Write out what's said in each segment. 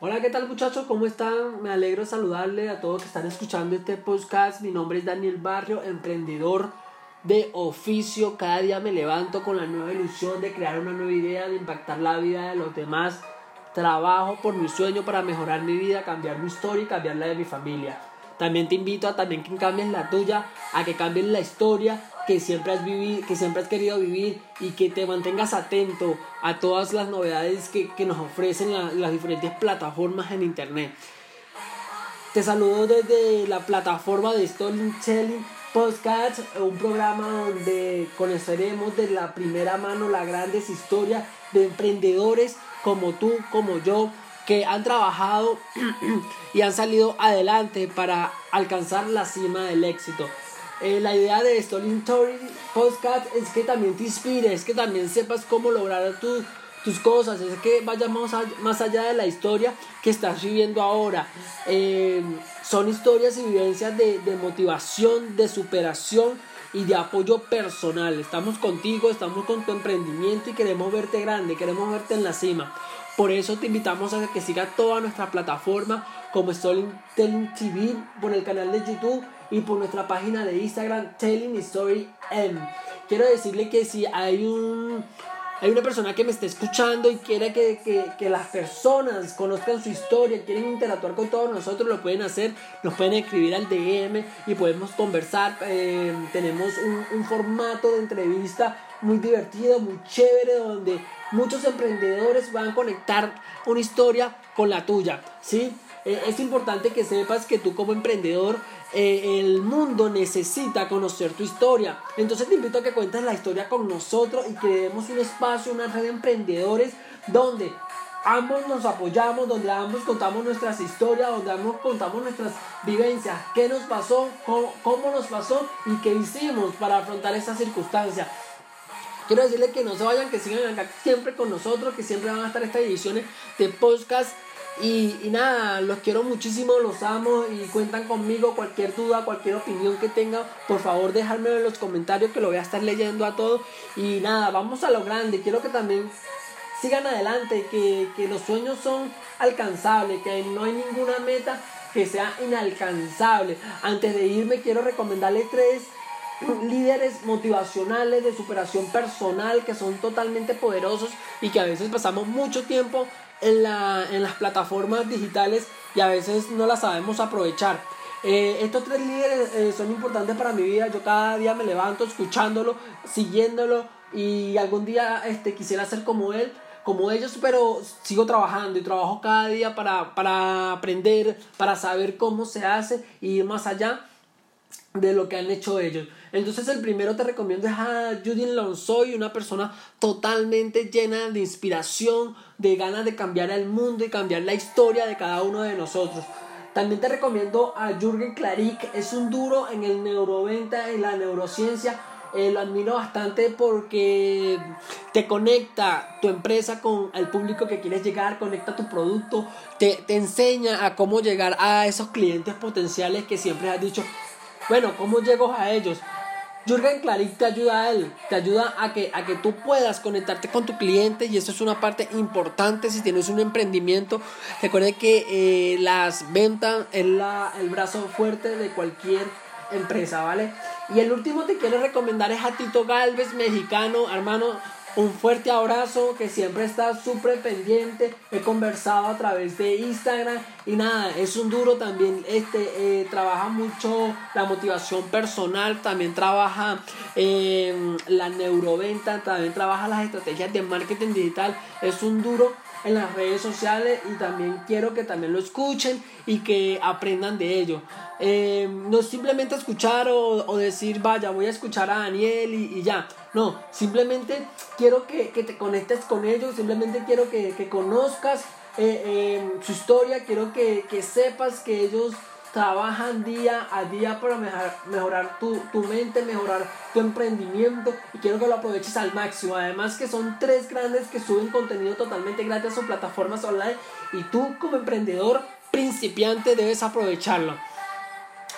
Hola, ¿qué tal muchachos? ¿Cómo están? Me alegro saludarle a todos que están escuchando este podcast. Mi nombre es Daniel Barrio, emprendedor de oficio. Cada día me levanto con la nueva ilusión de crear una nueva idea, de impactar la vida de los demás. Trabajo por mi sueño para mejorar mi vida, cambiar mi historia y cambiar la de mi familia. También te invito a también que cambies la tuya, a que cambies la historia que siempre has vivido, que siempre has querido vivir y que te mantengas atento a todas las novedades que, nos ofrecen las diferentes plataformas en internet. Te saludo desde la plataforma de Storytelling Podcast, un programa donde conoceremos de la primera mano las grandes historias de emprendedores como tú, como yo, que han trabajado y han salido adelante para alcanzar la cima del éxito. Eh, la idea de Story Podcast es que también te inspires, que también sepas cómo lograr tus cosas, es que vayas más, allá de la historia que estás viviendo ahora. Eh, son historias y vivencias de, de motivación, de superación y de apoyo personal. Estamos contigo, estamos con tu emprendimiento y queremos verte grande, queremos verte en la cima. Por eso te invitamos a que sigas toda nuestra plataforma como Storytelling TV por el canal de YouTube y por nuestra página de Instagram Telling Story M. Quiero decirle que si hay un hay una persona que me está escuchando y quiere que, las personas conozcan su historia, quieren interactuar con todos nosotros, lo pueden hacer, nos pueden escribir al DM y podemos conversar. Eh, tenemos un, un, formato de entrevista muy divertido, muy chévere, donde muchos emprendedores van a conectar una historia con la tuya. ¿sí? Eh, es importante que sepas que tú como emprendedor eh, el mundo necesita conocer tu historia. Entonces te invito a que cuentes la historia con nosotros y creemos un espacio, una red de emprendedores donde ambos nos apoyamos, donde ambos contamos nuestras historias, donde ambos contamos nuestras vivencias, qué nos pasó, cómo, cómo nos pasó y qué hicimos para afrontar esa circunstancia. Quiero decirles que no se vayan, que sigan acá siempre con nosotros, que siempre van a estar estas ediciones de podcast y, nada, los quiero muchísimo, los amo y cuentan conmigo. Cualquier duda, cualquier opinión que tengan, por favor dejármelo en los comentarios que lo voy a estar leyendo a todos. Y nada, vamos a lo grande. Quiero que también sigan adelante, que, que los sueños son alcanzables, que no hay ninguna meta que sea inalcanzable. Antes de irme, quiero recomendarles tres líderes motivacionales de superación personal que son totalmente poderosos y que a veces pasamos mucho tiempo en, la, en las plataformas digitales y a veces no las sabemos aprovechar. Eh, estos tres líderes eh, son importantes para mi vida. Yo cada día me levanto escuchándolo, siguiéndolo y algún día este, quisiera ser como él, como ellos, pero sigo trabajando y trabajo cada día para, para aprender, para saber cómo se hace y ir más allá de lo que han hecho ellos. Entonces el primero te recomiendo es a Judy Lonsoy, una persona totalmente llena de inspiración, de ganas de cambiar el mundo y cambiar la historia de cada uno de nosotros. También te recomiendo a Jürgen Klarik, es un duro en el neuroventa, en la neurociencia. Eh, lo admiro bastante porque te conecta tu empresa con el público que quieres llegar, conecta tu producto, te, te enseña a cómo llegar a esos clientes potenciales que siempre has dicho, bueno, ¿cómo llego a ellos? Jürgen Klarik te ayuda a él, te ayuda a que, a que tú puedas conectarte con tu cliente y eso es una parte importante si tienes un emprendimiento. Recuerde que eh, las ventas es la, el brazo fuerte de cualquier empresa, ¿vale? Y el último te quiero recomendar es a Tito Galvez, mexicano, hermano un fuerte abrazo que siempre está súper pendiente. He conversado a través de Instagram y nada, es un duro también. Este eh, trabaja mucho la motivación personal, también trabaja eh, la neuroventa, también trabaja las estrategias de marketing digital. Es un duro en las redes sociales y también quiero que también lo escuchen y que aprendan de ello. Eh, no simplemente escuchar o, decir, vaya, voy a escuchar a Daniel y, ya. No, simplemente quiero que, te conectes con ellos, simplemente quiero que, conozcas eh, eh, su historia, quiero que, que sepas que ellos trabajan día a día para mejorar, tu, mente, mejorar tu emprendimiento y quiero que lo aproveches al máximo. Además que son tres grandes que suben contenido totalmente gratis a sus plataformas online y tú como emprendedor principiante debes aprovecharlo.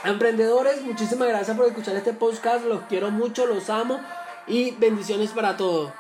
Emprendedores, muchísimas gracias por escuchar este podcast, los quiero mucho, los amo y bendiciones para todos.